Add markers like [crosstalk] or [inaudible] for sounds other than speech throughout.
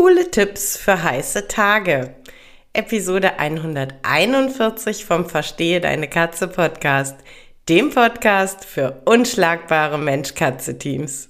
Coole Tipps für heiße Tage. Episode 141 vom Verstehe deine Katze Podcast, dem Podcast für unschlagbare Mensch-Katze-Teams.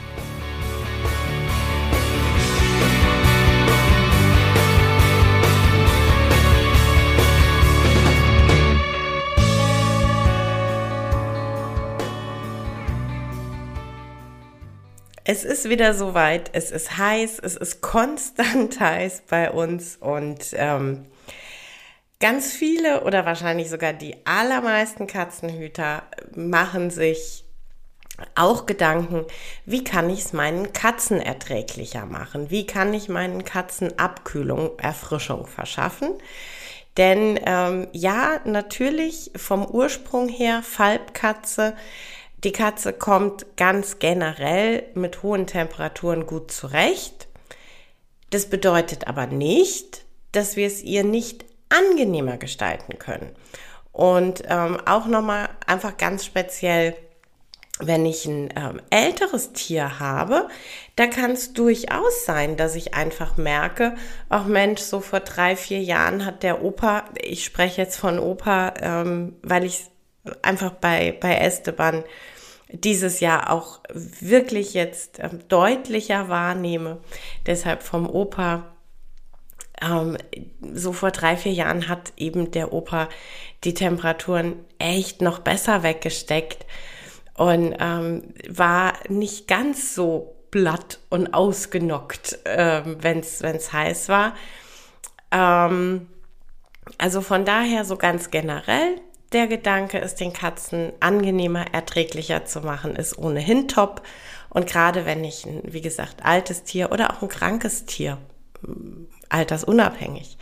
Es ist wieder soweit, es ist heiß, es ist konstant [laughs] heiß bei uns und ähm, ganz viele oder wahrscheinlich sogar die allermeisten Katzenhüter machen sich auch Gedanken, wie kann ich es meinen Katzen erträglicher machen? Wie kann ich meinen Katzen Abkühlung, Erfrischung verschaffen? Denn ähm, ja, natürlich vom Ursprung her Falbkatze die Katze kommt ganz generell mit hohen Temperaturen gut zurecht. Das bedeutet aber nicht, dass wir es ihr nicht angenehmer gestalten können. Und ähm, auch nochmal einfach ganz speziell, wenn ich ein ähm, älteres Tier habe, da kann es durchaus sein, dass ich einfach merke, ach Mensch, so vor drei, vier Jahren hat der Opa, ich spreche jetzt von Opa, ähm, weil ich einfach bei, bei Esteban dieses Jahr auch wirklich jetzt ähm, deutlicher wahrnehme. Deshalb vom Opa, ähm, so vor drei, vier Jahren hat eben der Opa die Temperaturen echt noch besser weggesteckt und ähm, war nicht ganz so blatt und ausgenockt, ähm, wenn es heiß war. Ähm, also von daher so ganz generell der Gedanke, es den Katzen angenehmer, erträglicher zu machen, ist ohnehin top. Und gerade wenn ich ein, wie gesagt, altes Tier oder auch ein krankes Tier, mm, altersunabhängig,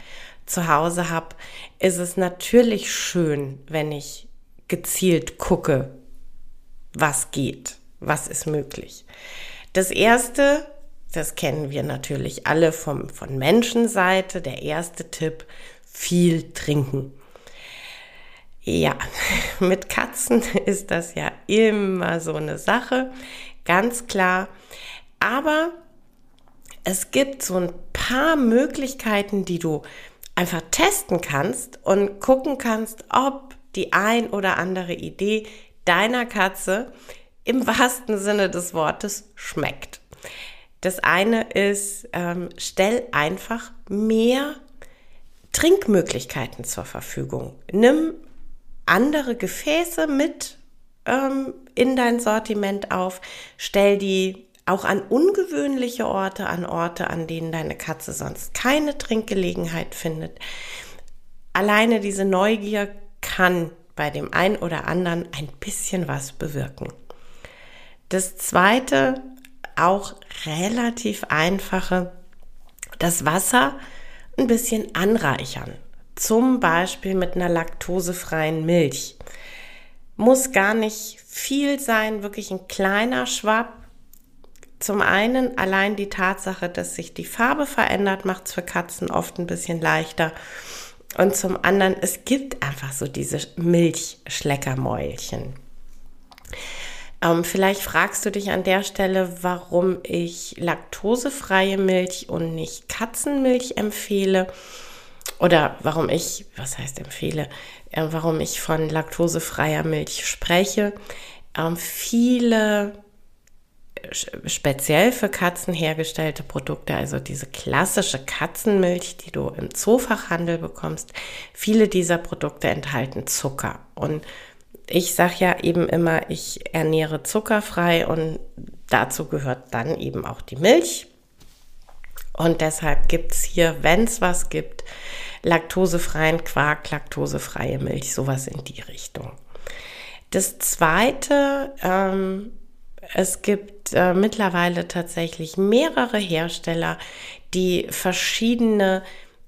zu Hause habe, ist es natürlich schön, wenn ich gezielt gucke, was geht, was ist möglich. Das erste, das kennen wir natürlich alle vom, von Menschenseite, der erste Tipp, viel trinken. Ja, [laughs] mit Katzen ist das ja immer so eine Sache, ganz klar. Aber es gibt so ein paar Möglichkeiten, die du einfach testen kannst und gucken kannst, ob die ein oder andere Idee deiner Katze im [laughs] wahrsten Sinne des Wortes schmeckt. Das eine ist, ähm, stell einfach mehr Trinkmöglichkeiten zur Verfügung. Nimm andere Gefäße mit ähm, in dein Sortiment auf. Stell die auch an ungewöhnliche Orte, an Orte, an denen deine Katze sonst keine Trinkgelegenheit findet. Alleine diese Neugier kann bei dem einen oder anderen ein bisschen was bewirken. Das zweite, auch relativ einfache, das Wasser ein bisschen anreichern zum Beispiel mit einer laktosefreien Milch. Muss gar nicht viel sein, wirklich ein kleiner Schwapp. Zum einen allein die Tatsache, dass sich die Farbe verändert, macht es für Katzen oft ein bisschen leichter. Und zum anderen, es gibt einfach so diese Milchschleckermäulchen. Ähm, vielleicht fragst du dich an der Stelle, warum ich laktosefreie Milch und nicht Katzenmilch empfehle oder warum ich, was heißt empfehle, äh, warum ich von laktosefreier Milch spreche. Ähm, viele äh, speziell für Katzen hergestellte Produkte, also diese klassische Katzenmilch, die du im Zoofachhandel bekommst, viele dieser Produkte enthalten Zucker. Und ich sage ja eben immer, ich ernähre zuckerfrei und dazu gehört dann eben auch die Milch. Und deshalb gibt es hier, wenn es was gibt, laktosefreien Quark, laktosefreie Milch, sowas in die Richtung. Das zweite, ähm, es gibt äh, mittlerweile tatsächlich mehrere Hersteller, die verschiedene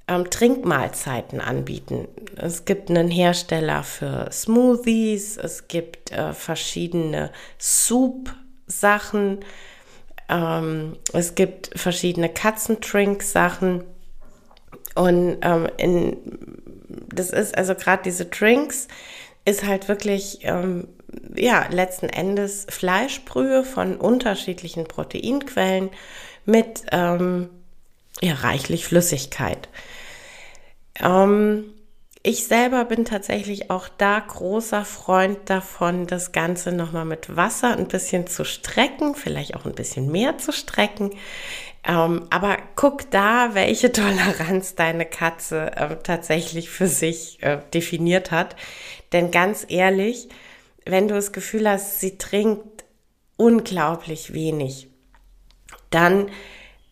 ähm, Trinkmahlzeiten anbieten. Es gibt einen Hersteller für Smoothies, es gibt äh, verschiedene Soup-Sachen, ähm, es gibt verschiedene Katzentrink-Sachen. Und ähm, in, das ist also gerade diese Drinks, ist halt wirklich, ähm, ja, letzten Endes Fleischbrühe von unterschiedlichen Proteinquellen mit ähm, ja, reichlich Flüssigkeit. Ähm, ich selber bin tatsächlich auch da großer Freund davon, das Ganze nochmal mit Wasser ein bisschen zu strecken, vielleicht auch ein bisschen mehr zu strecken. Ähm, aber guck da, welche [laughs] Toleranz deine Katze äh, tatsächlich für sich äh, definiert hat. Denn ganz ehrlich, wenn du das Gefühl hast, sie trinkt unglaublich wenig, dann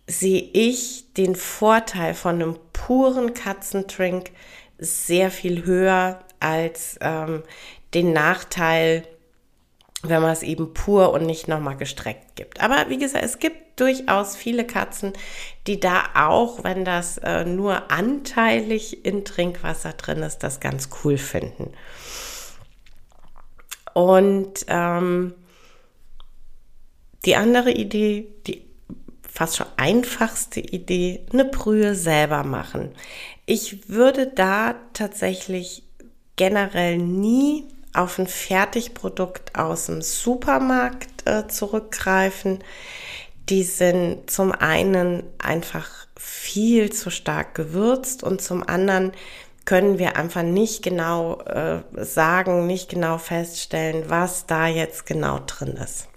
sehe ich den Vorteil von einem puren Katzentrink sehr viel höher als ähm, den Nachteil, wenn man es eben pur und nicht nochmal gestreckt gibt. Aber wie gesagt, es gibt durchaus viele Katzen, die da auch, wenn das äh, nur anteilig in Trinkwasser drin ist, das ganz cool finden. Und ähm, die andere Idee, die fast schon einfachste Idee, eine Brühe selber machen. Ich würde da tatsächlich generell nie auf ein Fertigprodukt aus dem Supermarkt äh, zurückgreifen. Die sind zum einen einfach viel zu stark gewürzt und zum anderen können wir einfach nicht genau äh, sagen, nicht genau feststellen, was da jetzt genau drin ist.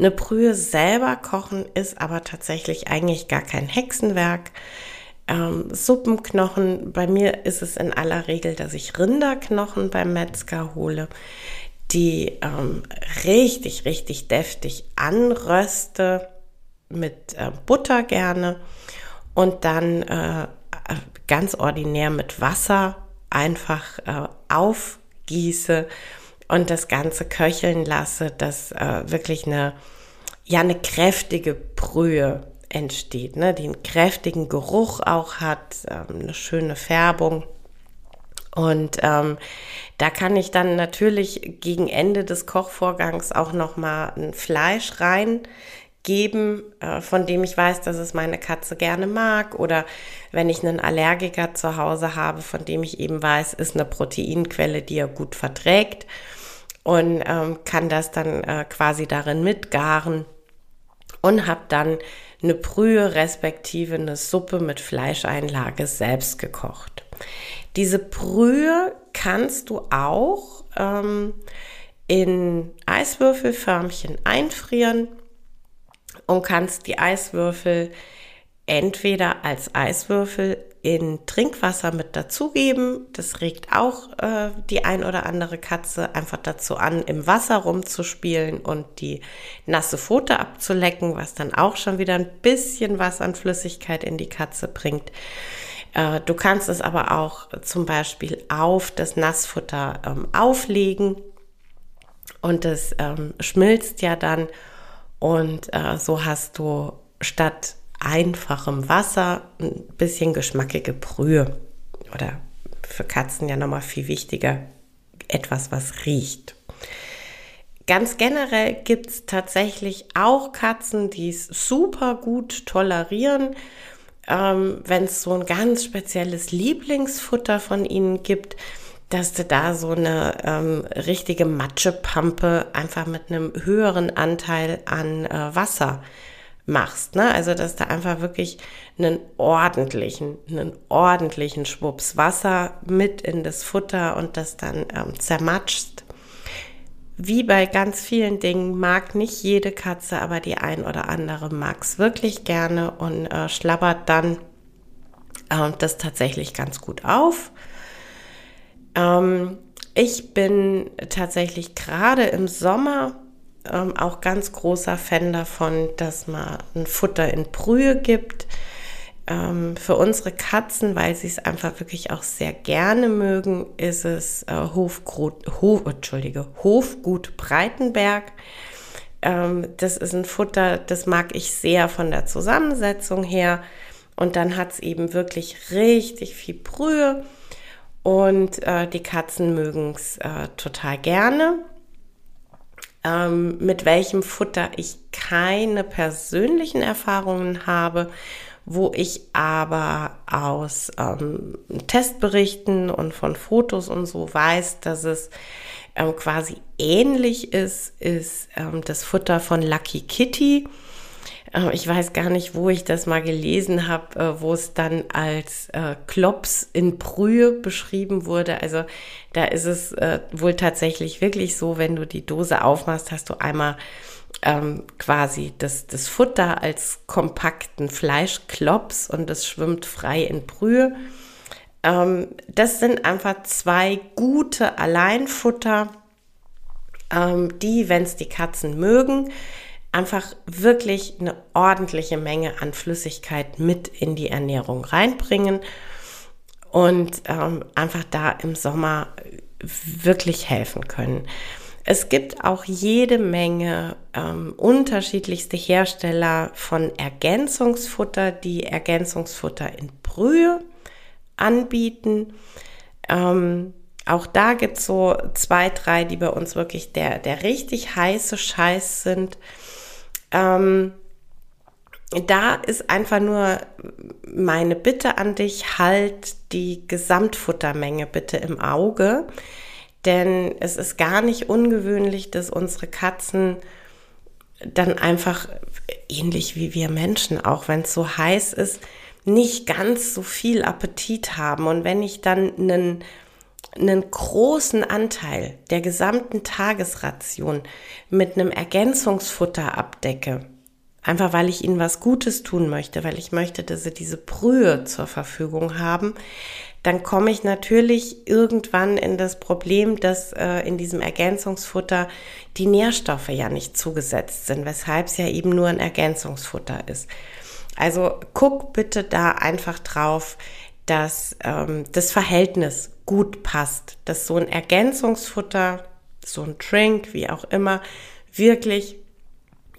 Eine Brühe selber kochen ist aber tatsächlich eigentlich gar kein Hexenwerk. Ähm, Suppenknochen, bei mir ist es in aller Regel, dass ich Rinderknochen beim Metzger hole, die ähm, richtig, richtig deftig anröste mit äh, Butter gerne und dann äh, ganz ordinär mit Wasser einfach äh, aufgieße und das Ganze köcheln lasse, dass äh, wirklich eine, ja, eine kräftige Brühe entsteht, ne, die einen kräftigen Geruch auch hat, ähm, eine schöne Färbung. Und ähm, da kann ich dann natürlich gegen Ende des Kochvorgangs auch noch mal ein Fleisch rein geben, äh, von dem ich weiß, dass es meine Katze gerne mag. Oder wenn ich einen Allergiker zu Hause habe, von dem ich eben weiß, ist eine Proteinquelle, die er gut verträgt. Und ähm, kann das dann äh, quasi darin mitgaren und habe dann eine Brühe respektive eine Suppe mit Fleischeinlage selbst gekocht. Diese Brühe kannst du auch ähm, in Eiswürfelförmchen einfrieren und kannst die Eiswürfel entweder als Eiswürfel in Trinkwasser mit dazugeben. Das regt auch äh, die ein oder andere Katze einfach dazu an, im Wasser rumzuspielen und die nasse Pfote abzulecken, was dann auch schon wieder ein bisschen was an Flüssigkeit in die Katze bringt. Äh, du kannst es aber auch zum Beispiel auf das Nassfutter ähm, auflegen und es ähm, schmilzt ja dann und äh, so hast du statt einfachem Wasser ein bisschen geschmackige Brühe. Oder für Katzen ja nochmal viel wichtiger, etwas, was riecht. Ganz generell gibt es tatsächlich auch Katzen, die es super gut tolerieren. Ähm, Wenn es so ein ganz spezielles Lieblingsfutter von ihnen gibt, dass du da so eine ähm, richtige Matschepampe einfach mit einem höheren Anteil an äh, Wasser machst. Ne? Also, dass du einfach wirklich einen ordentlichen, einen ordentlichen Schwupps Wasser mit in das Futter und das dann ähm, zermatschst. Wie bei ganz vielen Dingen mag nicht jede Katze, aber die ein oder andere mag es wirklich gerne und äh, schlabbert dann äh, das tatsächlich ganz gut auf. Ähm, ich bin tatsächlich gerade im Sommer ähm, auch ganz großer Fan davon, dass man ein Futter in Brühe gibt. Ähm, für unsere Katzen, weil sie es einfach wirklich auch sehr gerne mögen, ist es äh, Hofgut, Hof, Entschuldige, Hofgut Breitenberg. Ähm, das ist ein Futter, das mag ich sehr von der Zusammensetzung her. Und dann hat es eben wirklich richtig viel Brühe. Und äh, die Katzen mögen es äh, total gerne. Ähm, mit welchem Futter ich keine persönlichen Erfahrungen habe, wo ich aber aus ähm, Testberichten und von Fotos und so weiß, dass es ähm, quasi ähnlich ist, ist ähm, das Futter von Lucky Kitty. Äh, ich weiß gar nicht, wo ich das mal gelesen habe, äh, wo es dann als äh, Klops in Brühe beschrieben wurde. Also da ist es äh, wohl tatsächlich wirklich so, wenn du die Dose aufmachst, hast du einmal ähm, quasi das, das Futter als kompakten Fleischklops und das schwimmt frei in Brühe. Ähm, das sind einfach zwei gute Alleinfutter, ähm, die, wenn es die Katzen mögen, einfach wirklich eine ordentliche Menge an Flüssigkeit mit in die Ernährung reinbringen und ähm, einfach da im Sommer wirklich helfen können. Es gibt auch jede Menge ähm, unterschiedlichste Hersteller von Ergänzungsfutter, die Ergänzungsfutter in Brühe anbieten. Ähm, auch da gibt es so zwei, drei, die bei uns wirklich der, der richtig heiße Scheiß sind. Ähm, da ist einfach nur meine Bitte an dich, halt die Gesamtfuttermenge bitte im Auge. Denn es ist gar nicht ungewöhnlich, dass unsere Katzen dann einfach ähnlich wie wir Menschen, auch wenn es so heiß ist, nicht ganz so viel Appetit haben. Und wenn ich dann einen, einen großen Anteil der gesamten Tagesration mit einem Ergänzungsfutter abdecke, einfach weil ich ihnen was Gutes tun möchte, weil ich möchte, dass sie diese Brühe zur Verfügung haben, dann komme ich natürlich irgendwann in das Problem, dass äh, in diesem Ergänzungsfutter die Nährstoffe ja nicht zugesetzt sind, weshalb es ja eben nur ein Ergänzungsfutter ist. Also guck bitte da einfach drauf, dass ähm, das Verhältnis gut passt, dass so ein Ergänzungsfutter, so ein Drink, wie auch immer, wirklich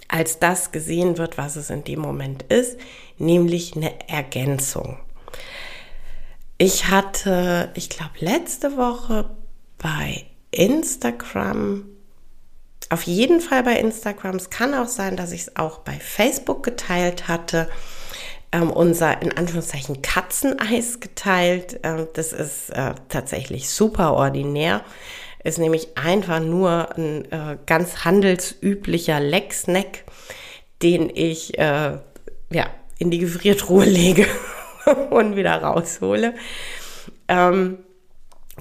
als das gesehen wird, was es in dem Moment ist, nämlich eine Ergänzung. Ich hatte, ich glaube, letzte Woche bei Instagram auf jeden Fall bei Instagram. Es kann auch sein, dass ich es auch bei Facebook geteilt hatte. Ähm, unser in Anführungszeichen Katzeneis geteilt. Ähm, das ist äh, tatsächlich super ordinär. Ist nämlich einfach nur ein äh, ganz handelsüblicher Lecksnack, den ich äh, ja, in die Gefriertruhe [laughs] lege und wieder raushole. Ähm,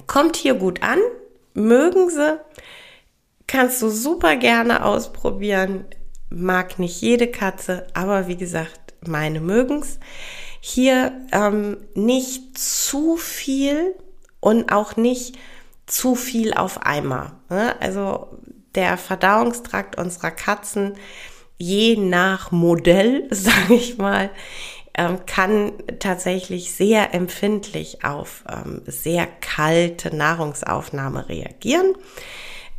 kommt hier gut an, mögen sie. Kannst du super gerne ausprobieren. Mag nicht jede Katze, aber wie gesagt, meine mögen's. Hier ähm, nicht zu viel und auch nicht zu viel auf einmal. Ne? Also der Verdauungstrakt unserer Katzen, je nach Modell, [laughs] sage ich mal, ähm, kann tatsächlich sehr empfindlich auf ähm, sehr kalte Nahrungsaufnahme reagieren.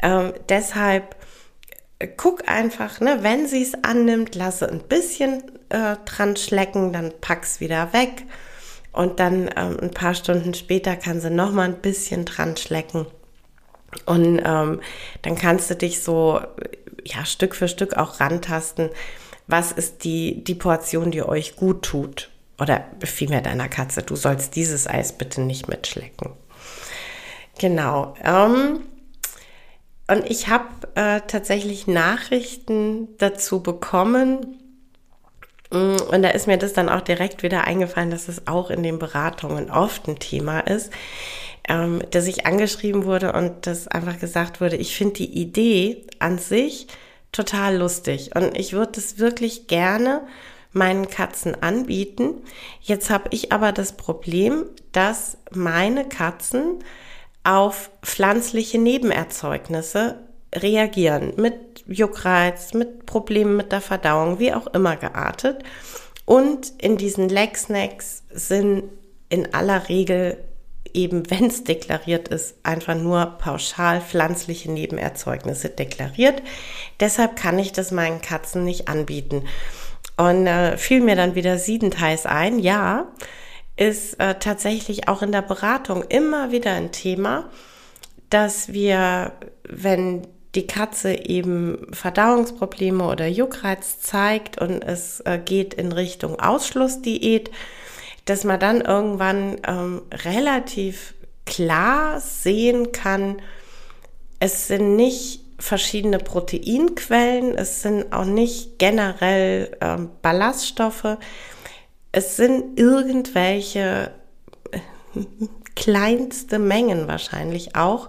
Ähm, deshalb äh, guck einfach, ne, wenn sie es annimmt, lasse ein bisschen äh, dran schlecken, dann pack's wieder weg. Und dann ähm, ein paar Stunden später kann sie noch mal ein bisschen dran schlecken. Und ähm, dann kannst du dich so ja, Stück für Stück auch rantasten. Was ist die, die Portion, die euch gut tut? Oder vielmehr deiner Katze. Du sollst dieses Eis bitte nicht mitschlecken. Genau. Ähm, und ich habe äh, tatsächlich Nachrichten dazu bekommen. Mm, und da ist mir das dann auch direkt wieder eingefallen, dass es auch in den Beratungen oft ein Thema ist, ähm, dass ich angeschrieben wurde und dass einfach gesagt wurde, ich finde die Idee an sich total lustig und ich würde es wirklich gerne meinen Katzen anbieten. Jetzt habe ich aber das Problem, dass meine Katzen auf pflanzliche Nebenerzeugnisse reagieren mit Juckreiz, mit Problemen mit der Verdauung, wie auch immer geartet. Und in diesen Leg-Snacks sind in aller Regel eben, wenn es deklariert ist, einfach nur pauschal pflanzliche Nebenerzeugnisse deklariert. Deshalb kann ich das meinen Katzen nicht anbieten. Und äh, fiel mir dann wieder siedendheiß ein, ja, ist äh, tatsächlich auch in der Beratung immer wieder ein Thema, dass wir, wenn die Katze eben Verdauungsprobleme oder Juckreiz zeigt und es äh, geht in Richtung Ausschlussdiät, dass man dann irgendwann ähm, relativ klar sehen kann, es sind nicht verschiedene Proteinquellen, es sind auch nicht generell ähm, Ballaststoffe, es sind irgendwelche äh, [laughs] kleinste Mengen wahrscheinlich auch,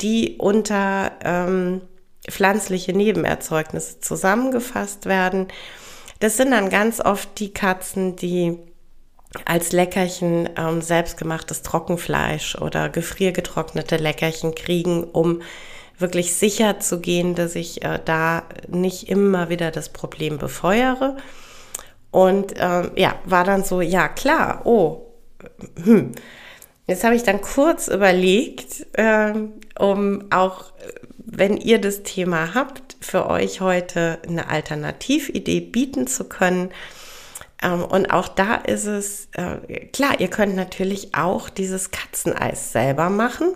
die unter ähm, pflanzliche Nebenerzeugnisse zusammengefasst werden. Das sind dann ganz oft die Katzen, die als Leckerchen ähm, selbstgemachtes Trockenfleisch oder gefriergetrocknete Leckerchen kriegen, um wirklich sicher zu gehen, dass ich äh, da nicht immer wieder das Problem befeuere. Und ähm, ja, war dann so, ja klar, oh, hm. Jetzt habe ich dann kurz überlegt, ähm, um auch, wenn ihr das Thema habt, für euch heute eine Alternatividee bieten zu können ähm, und auch da ist es, äh, klar, ihr könnt natürlich auch dieses Katzeneis selber machen.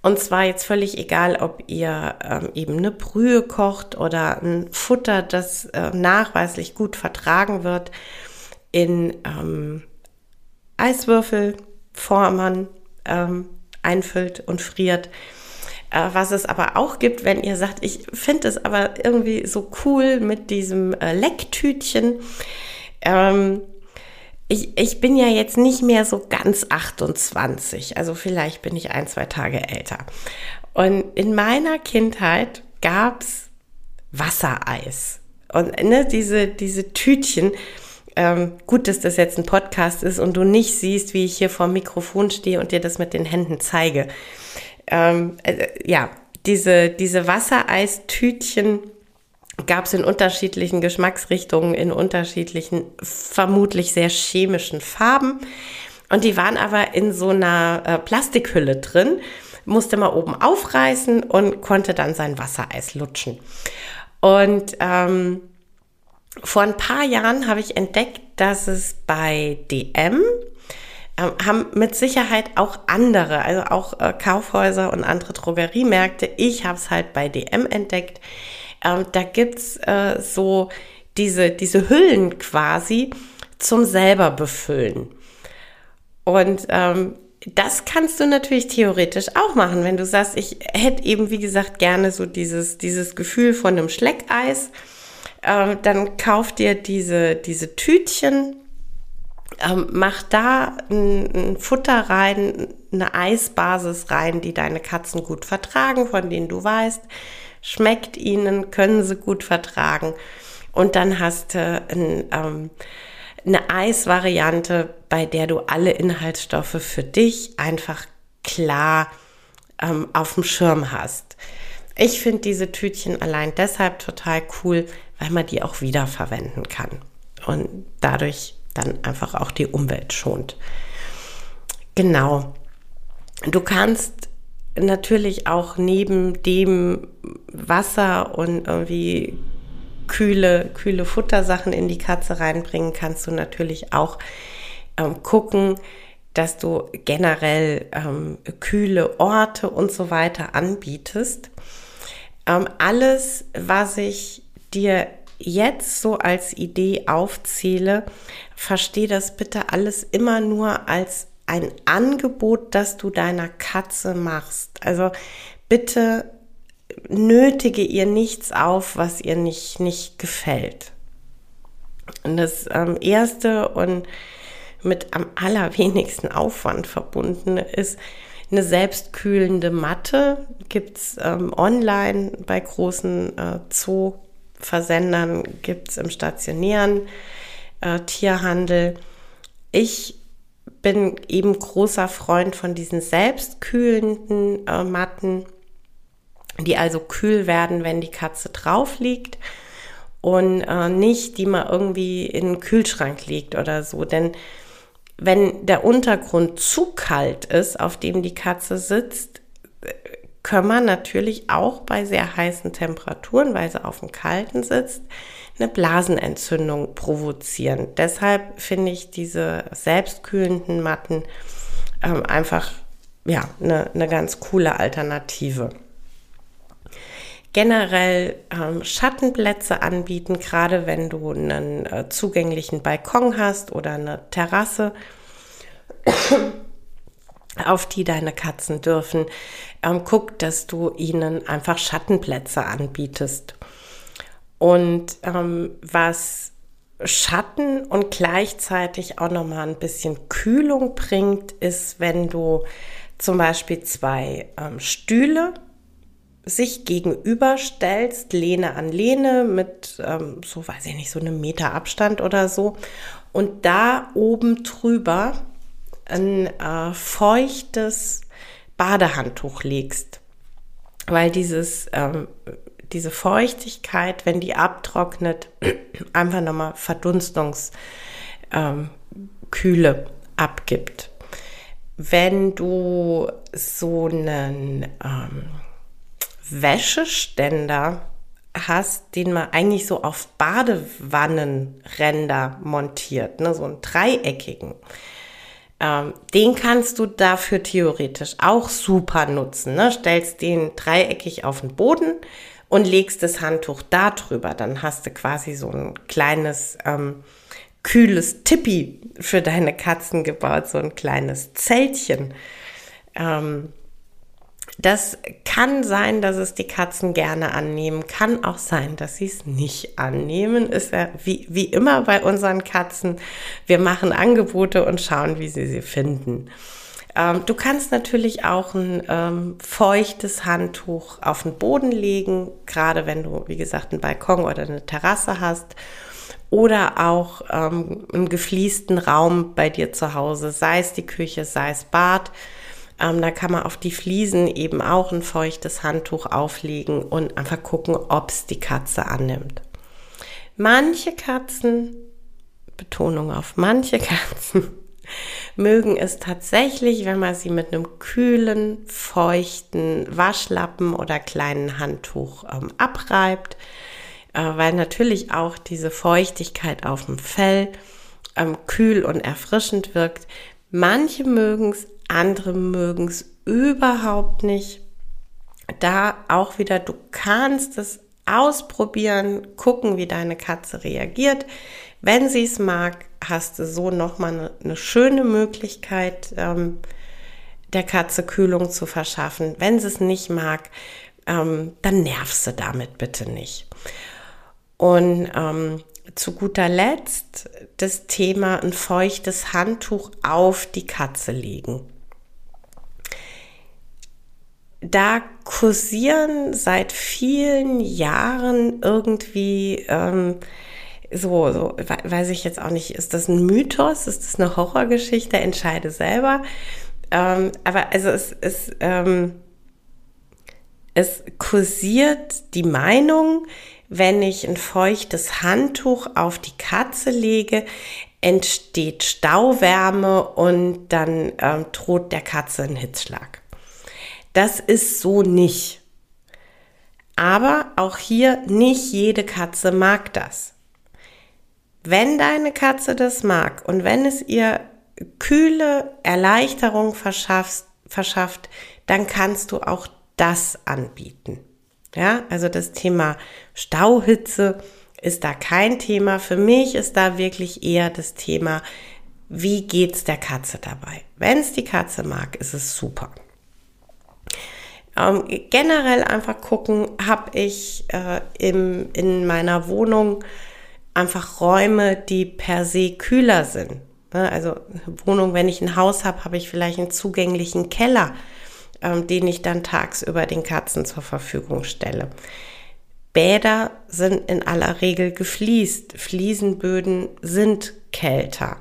Und zwar jetzt völlig egal, ob ihr ähm, eben eine Brühe kocht oder ein Futter, das äh, nachweislich gut vertragen wird, in ähm, Eiswürfelformen ähm, einfüllt und friert. Äh, was es aber auch gibt, wenn ihr sagt, ich finde es aber irgendwie so cool mit diesem äh, Lecktütchen. Ähm, ich, ich bin ja jetzt nicht mehr so ganz 28, also vielleicht bin ich ein, zwei Tage älter. Und in meiner Kindheit gab es Wassereis. Und ne, diese, diese Tütchen, ähm, gut, dass das jetzt ein Podcast ist und du nicht siehst, wie ich hier vor dem Mikrofon stehe und dir das mit den Händen zeige ähm, äh, ja, diese, diese Wassereistütchen gab es in unterschiedlichen Geschmacksrichtungen, in unterschiedlichen, vermutlich sehr chemischen Farben. Und die waren aber in so einer äh, Plastikhülle drin, musste man oben aufreißen und konnte dann sein Wassereis lutschen. Und ähm, vor ein paar Jahren habe ich entdeckt, dass es bei DM ähm, haben mit Sicherheit auch andere, also auch äh, Kaufhäuser und andere Drogeriemärkte. Ich habe es halt bei DM entdeckt. Ähm, da gibt's äh, so diese, diese Hüllen quasi zum selber befüllen. Und ähm, das kannst du natürlich theoretisch auch machen, wenn du sagst, ich hätte eben, wie gesagt, gerne so dieses, dieses Gefühl von einem Schleckeis. Ähm, dann kauf dir diese, diese Tütchen ähm, mach da ein, ein, Futter rein, eine Eisbasis rein, die deine Katzen gut vertragen, von denen du weißt, schmeckt ihnen, können sie gut vertragen. Und dann hast du ein, ähm, eine Eisvariante, bei der du alle Inhaltsstoffe für dich einfach klar ähm, auf dem Schirm hast. Ich finde diese Tütchen allein deshalb total cool, weil man die auch wiederverwenden kann. Und dadurch dann einfach auch die Umwelt schont. Genau. Du kannst natürlich auch neben dem Wasser und irgendwie kühle, kühle Futtersachen in die Katze reinbringen, kannst du natürlich auch ähm, gucken, dass du generell ähm, kühle Orte und so weiter anbietest. Ähm, alles, was ich dir jetzt so als Idee aufzähle, verstehe das bitte alles immer nur als ein Angebot, das du deiner Katze machst. Also bitte nötige ihr nichts auf, was ihr nicht, nicht gefällt. Und das ähm, erste und mit am allerwenigsten Aufwand verbunden ist eine selbstkühlende Matte. Gibt es ähm, online bei großen äh, Zoo Versendern gibt es im stationären äh, Tierhandel. Ich bin eben großer Freund von diesen selbstkühlenden äh, Matten. die also kühl werden, wenn die Katze drauf liegt und äh, nicht, die mal irgendwie in den Kühlschrank liegt oder so. Denn wenn der Untergrund zu kalt ist, auf dem die Katze sitzt, kann man natürlich auch bei sehr heißen Temperaturen, weil sie auf dem Kalten sitzt, eine Blasenentzündung provozieren. Deshalb finde ich diese selbstkühlenden Matten ähm, einfach ja, eine, eine ganz coole Alternative. Generell ähm, Schattenplätze anbieten, gerade wenn du einen äh, zugänglichen Balkon hast oder eine Terrasse, auf die deine Katzen dürfen. Ähm, guck, dass du ihnen einfach Schattenplätze anbietest. Und ähm, was Schatten und gleichzeitig auch nochmal ein bisschen Kühlung bringt, ist, wenn du zum Beispiel zwei ähm, Stühle sich gegenüberstellst, Lehne an Lehne mit ähm, so, weiß ich nicht, so einem Meter Abstand oder so. Und da oben drüber ein äh, feuchtes Badehandtuch legst. Weil dieses, ähm, diese Feuchtigkeit, wenn die abtrocknet, [clears throat] einfach nochmal Verdunstungskühle ähm, abgibt wenn du so einen ähm, Wäscheständer hast, den man eigentlich so auf Badewannenränder montiert, ne, so einen dreieckigen. Ähm, den kannst du dafür theoretisch auch super nutzen. Ne? Stellst den dreieckig auf den Boden und legst das Handtuch da drüber. Dann hast du quasi so ein kleines ähm, kühles Tippi für deine Katzen gebaut, so ein kleines Zeltchen. Ähm, das kann sein, dass es die Katzen gerne annehmen, kann auch sein, dass sie es nicht annehmen. Ist ja wie, wie immer bei unseren Katzen. Wir machen Angebote und schauen, wie sie sie finden. Ähm, du kannst natürlich auch ein ähm, feuchtes Handtuch auf den Boden legen, gerade wenn du, wie gesagt, einen Balkon oder eine Terrasse hast oder auch ähm, einen gefliesten Raum bei dir zu Hause, sei es die Küche, sei es Bad. Ähm, da kann man auf die Fliesen eben auch ein feuchtes Handtuch auflegen und einfach gucken, ob es die Katze annimmt. Manche Katzen, Betonung auf manche Katzen, [laughs] mögen es tatsächlich, wenn man sie mit einem kühlen, feuchten Waschlappen oder kleinen Handtuch ähm, abreibt äh, weil natürlich auch diese Feuchtigkeit auf dem Fell ähm, kühl und erfrischend wirkt. Manche mögen es, andere mögen es überhaupt nicht. Da auch wieder, du kannst es ausprobieren, gucken, wie deine Katze reagiert. Wenn sie es mag, hast du so nochmal eine, eine schöne Möglichkeit, ähm, der Katze Kühlung zu verschaffen. Wenn sie es nicht mag, ähm, dann nervst du damit bitte nicht. Und ähm, zu guter Letzt das Thema ein feuchtes Handtuch auf die Katze legen. Da kursieren seit vielen Jahren irgendwie ähm, so, so, weiß ich jetzt auch nicht, ist das ein Mythos, ist das eine Horrorgeschichte, entscheide selber. Ähm, aber also es, es, ähm, es kursiert die Meinung, wenn ich ein feuchtes Handtuch auf die Katze lege, entsteht Stauwärme und dann ähm, droht der Katze ein Hitzschlag. Das ist so nicht. Aber auch hier, nicht jede Katze mag das. Wenn deine Katze das mag und wenn es ihr kühle Erleichterung verschafft, verschafft dann kannst du auch das anbieten. Ja, also das Thema Stauhitze ist da kein Thema. Für mich ist da wirklich eher das Thema, wie geht's der Katze dabei? Wenn es die Katze mag, ist es super. Ähm, generell einfach gucken, habe ich äh, im, in meiner Wohnung einfach Räume, die per se kühler sind. Ne? Also Wohnung, wenn ich ein Haus habe, habe ich vielleicht einen zugänglichen Keller ähm, den ich dann tagsüber den Katzen zur Verfügung stelle. Bäder sind in aller Regel gefliest. Fliesenböden sind kälter.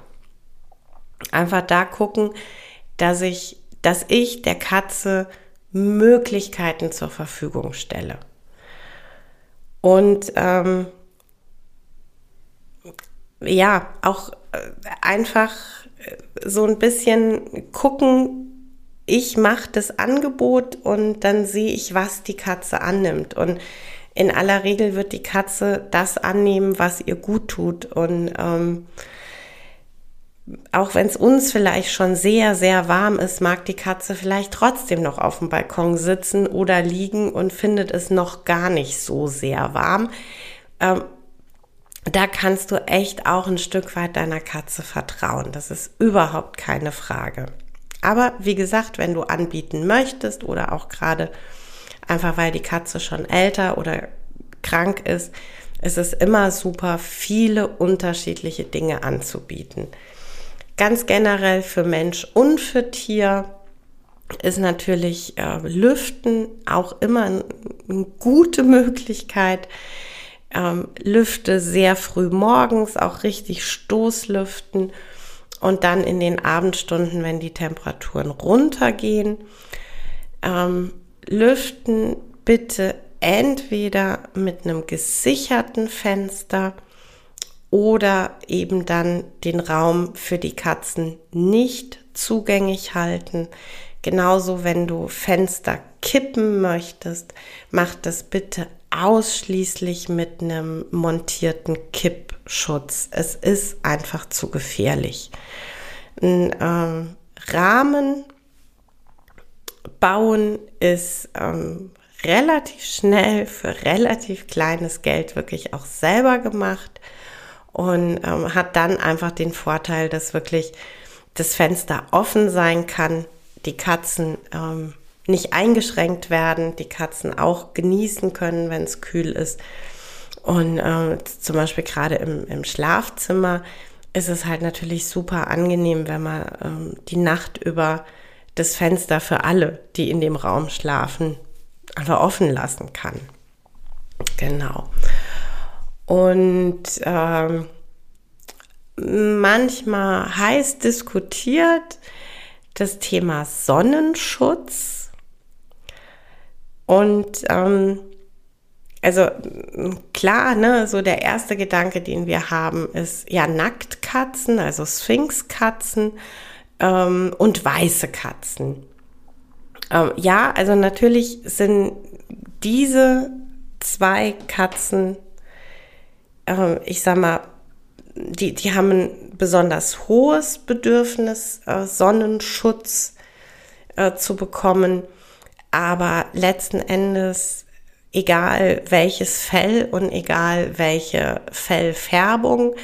Einfach da gucken, dass ich, dass ich der Katze Möglichkeiten zur Verfügung stelle. Und ähm, ja, auch äh, einfach äh, so ein bisschen gucken, ich mache das Angebot und dann sehe ich, was die Katze annimmt. Und in aller Regel wird die Katze das annehmen, was ihr gut tut. Und ähm, auch wenn es uns vielleicht schon sehr, sehr warm ist, mag die Katze vielleicht trotzdem noch auf dem Balkon sitzen oder liegen und findet es noch gar nicht so sehr warm. Ähm, da kannst du echt auch ein Stück weit deiner Katze vertrauen. Das ist überhaupt keine Frage. Aber wie gesagt, wenn du anbieten möchtest oder auch gerade einfach weil die Katze schon älter oder krank ist, ist es immer super, viele unterschiedliche Dinge anzubieten. Ganz generell für Mensch und für Tier ist natürlich äh, Lüften auch immer eine gute Möglichkeit. Ähm, Lüfte sehr früh morgens, auch richtig Stoßlüften und dann in den Abendstunden, wenn die Temperaturen runtergehen. Ähm, lüften bitte entweder mit einem gesicherten Fenster oder eben dann den Raum für die Katzen nicht zugänglich halten. Genauso, wenn du Fenster kippen möchtest, mach das bitte ausschließlich mit einem montierten Kippschutz. Es ist einfach zu gefährlich. Ein ähm, Rahmen bauen ist ähm, relativ schnell für relativ kleines Geld wirklich auch selber gemacht und ähm, hat dann einfach den Vorteil, dass wirklich das Fenster offen sein kann, die Katzen ähm, nicht eingeschränkt werden, die Katzen auch genießen können, wenn es kühl ist. Und äh, zum Beispiel gerade im, im, Schlafzimmer ist es halt natürlich super angenehm, wenn man ähm, die Nacht über das Fenster für alle, die in dem Raum schlafen, einfach offen lassen kann. Genau. Und ähm, manchmal heiß diskutiert das Thema Sonnenschutz. Und ähm, also klar, ne, so der erste Gedanke, den wir haben, ist ja Nacktkatzen, also Sphinxkatzen ähm, und weiße Katzen. Ähm, ja, also natürlich sind diese zwei Katzen, äh, ich sag mal, die, die haben ein besonders hohes Bedürfnis, äh, Sonnenschutz äh, zu bekommen. Aber letzten Endes, egal welches Fell und egal welche Fellfärbung,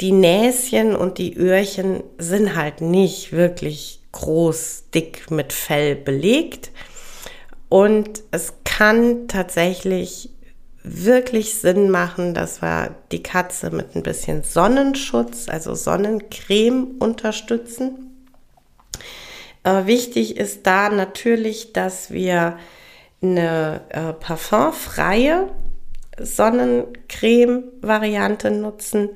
die Näschen und die Öhrchen sind halt nicht wirklich groß, dick mit Fell belegt. Und es kann tatsächlich wirklich Sinn machen, dass wir die Katze mit ein bisschen Sonnenschutz, also Sonnencreme unterstützen. Äh, wichtig ist da natürlich, dass wir eine äh, parfumfreie Sonnencreme-Variante nutzen.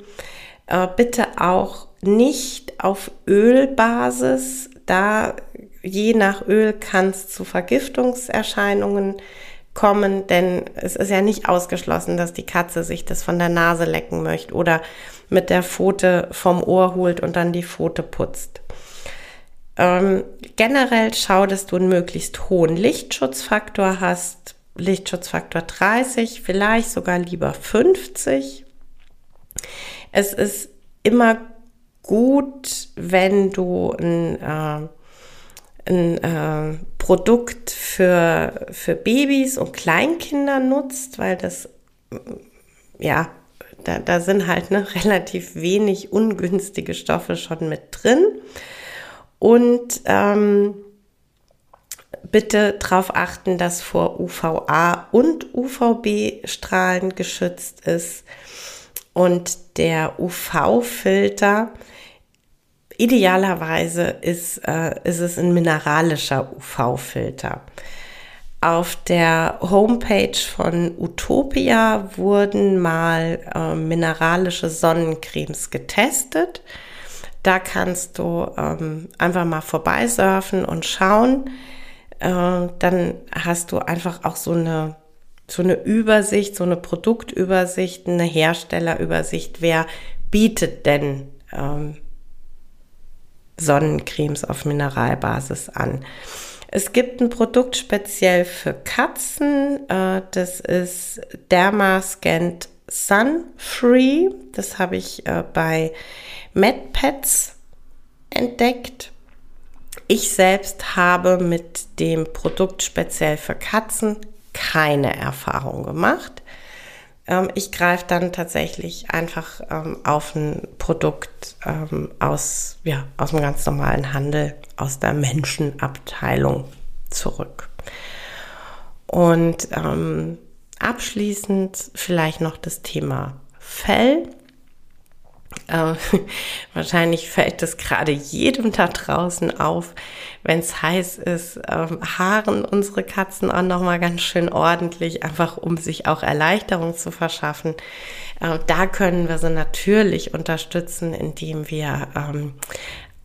Äh, bitte auch nicht auf Ölbasis, da je nach Öl kann es zu Vergiftungserscheinungen kommen, denn es ist ja nicht ausgeschlossen, dass die Katze sich das von der Nase lecken möchte oder mit der Pfote vom Ohr holt und dann die Pfote putzt. Ähm, generell schau, dass du einen möglichst hohen Lichtschutzfaktor hast. Lichtschutzfaktor 30, vielleicht sogar lieber 50. Es ist immer gut, wenn du ein äh, ein äh, Produkt für, für Babys und Kleinkinder nutzt, weil das, ja, da, da sind halt ne, [laughs] relativ wenig ungünstige Stoffe schon mit drin. Und ähm, bitte darauf achten, dass vor UVA und UVB-Strahlen geschützt ist. Und der UV-Filter Idealerweise ist, äh, ist es ein mineralischer UV-Filter. Auf der Homepage von Utopia wurden mal äh, mineralische Sonnencremes getestet. Da kannst du ähm, einfach mal vorbeisurfen und schauen. äh, dann hast du einfach auch so eine, so eine Übersicht, so eine Produktübersicht, eine Herstellerübersicht. Wer bietet denn ähm, Sonnencremes auf Mineralbasis an? Es gibt ein Produkt speziell für Katzen. Äh, das ist Dermascent Sun Free. Das habe ich äh, bei MedPets entdeckt. Ich selbst habe mit dem Produkt speziell für Katzen keine Erfahrung gemacht. Ähm, ich greife dann tatsächlich einfach ähm, auf ein Produkt ähm, aus, ja, aus dem ganz normalen Handel, aus der Menschenabteilung zurück. Und ähm, abschließend vielleicht noch das Thema Fell. Äh, [laughs] wahrscheinlich fällt es gerade jedem da draußen auf, wenn es heiß ist, ähm, haaren unsere Katzen auch nochmal ganz schön ordentlich, einfach um sich auch Erleichterung zu verschaffen. Äh, da können wir sie natürlich unterstützen, indem wir ähm,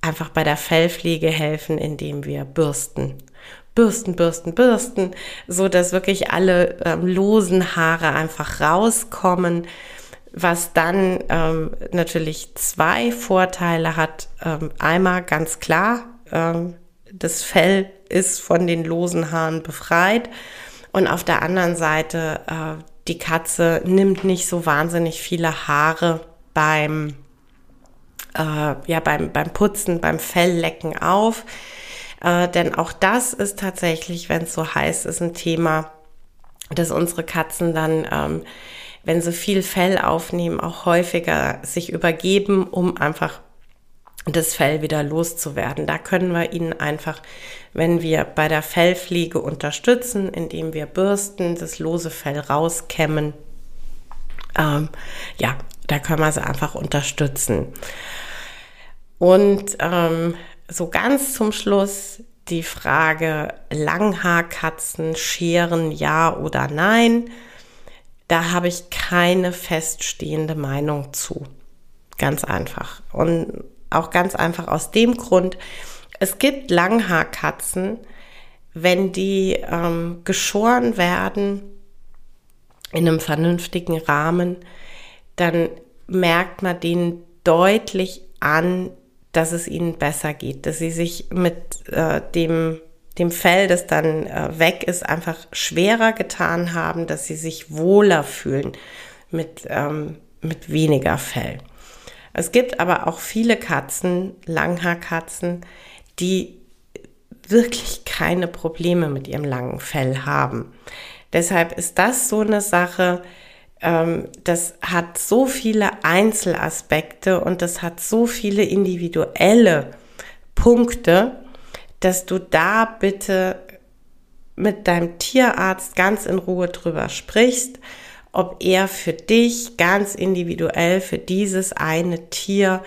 einfach bei der Fellpflege helfen, indem wir bürsten. Bürsten, bürsten, bürsten, so dass wirklich alle ähm, losen Haare einfach rauskommen was dann ähm, natürlich zwei Vorteile hat. Ähm, einmal ganz klar, ähm, das Fell ist von den losen Haaren befreit und auf der anderen Seite, äh, die Katze nimmt nicht so wahnsinnig viele Haare beim, äh, ja, beim, beim Putzen, beim Felllecken auf. Äh, denn auch das ist tatsächlich, wenn es so heiß ist, ein Thema, dass unsere Katzen dann ähm, wenn sie viel Fell aufnehmen, auch häufiger sich übergeben, um einfach das Fell wieder loszuwerden. Da können wir ihnen einfach, wenn wir bei der Fellpflege unterstützen, indem wir bürsten, das lose Fell rauskämmen, ähm, ja, da können wir sie einfach unterstützen. Und ähm, so ganz zum Schluss die Frage Langhaarkatzen scheren ja oder nein da habe ich keine feststehende Meinung zu. Ganz einfach. Und auch ganz einfach aus dem Grund, es gibt Langhaarkatzen, wenn die ähm, geschoren werden in einem vernünftigen Rahmen, dann merkt man denen deutlich an, dass es ihnen besser geht, dass sie sich mit äh, dem dem Fell, das dann äh, weg ist, einfach schwerer getan haben, dass sie sich wohler fühlen mit, ähm, mit weniger Fell. Es gibt aber auch viele Katzen, Langhaarkatzen, die wirklich keine Probleme mit ihrem langen Fell haben. Deshalb ist das so eine Sache, ähm, das hat so viele Einzelaspekte und das hat so viele individuelle Punkte, dass du da bitte mit deinem Tierarzt ganz in Ruhe drüber sprichst, ob er für dich ganz individuell für dieses eine Tier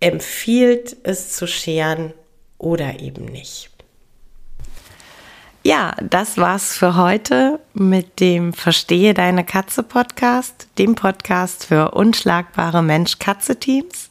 empfiehlt, es zu scheren oder eben nicht. Ja, das war's für heute mit dem Verstehe deine Katze Podcast, dem Podcast für unschlagbare Mensch-Katze-Teams.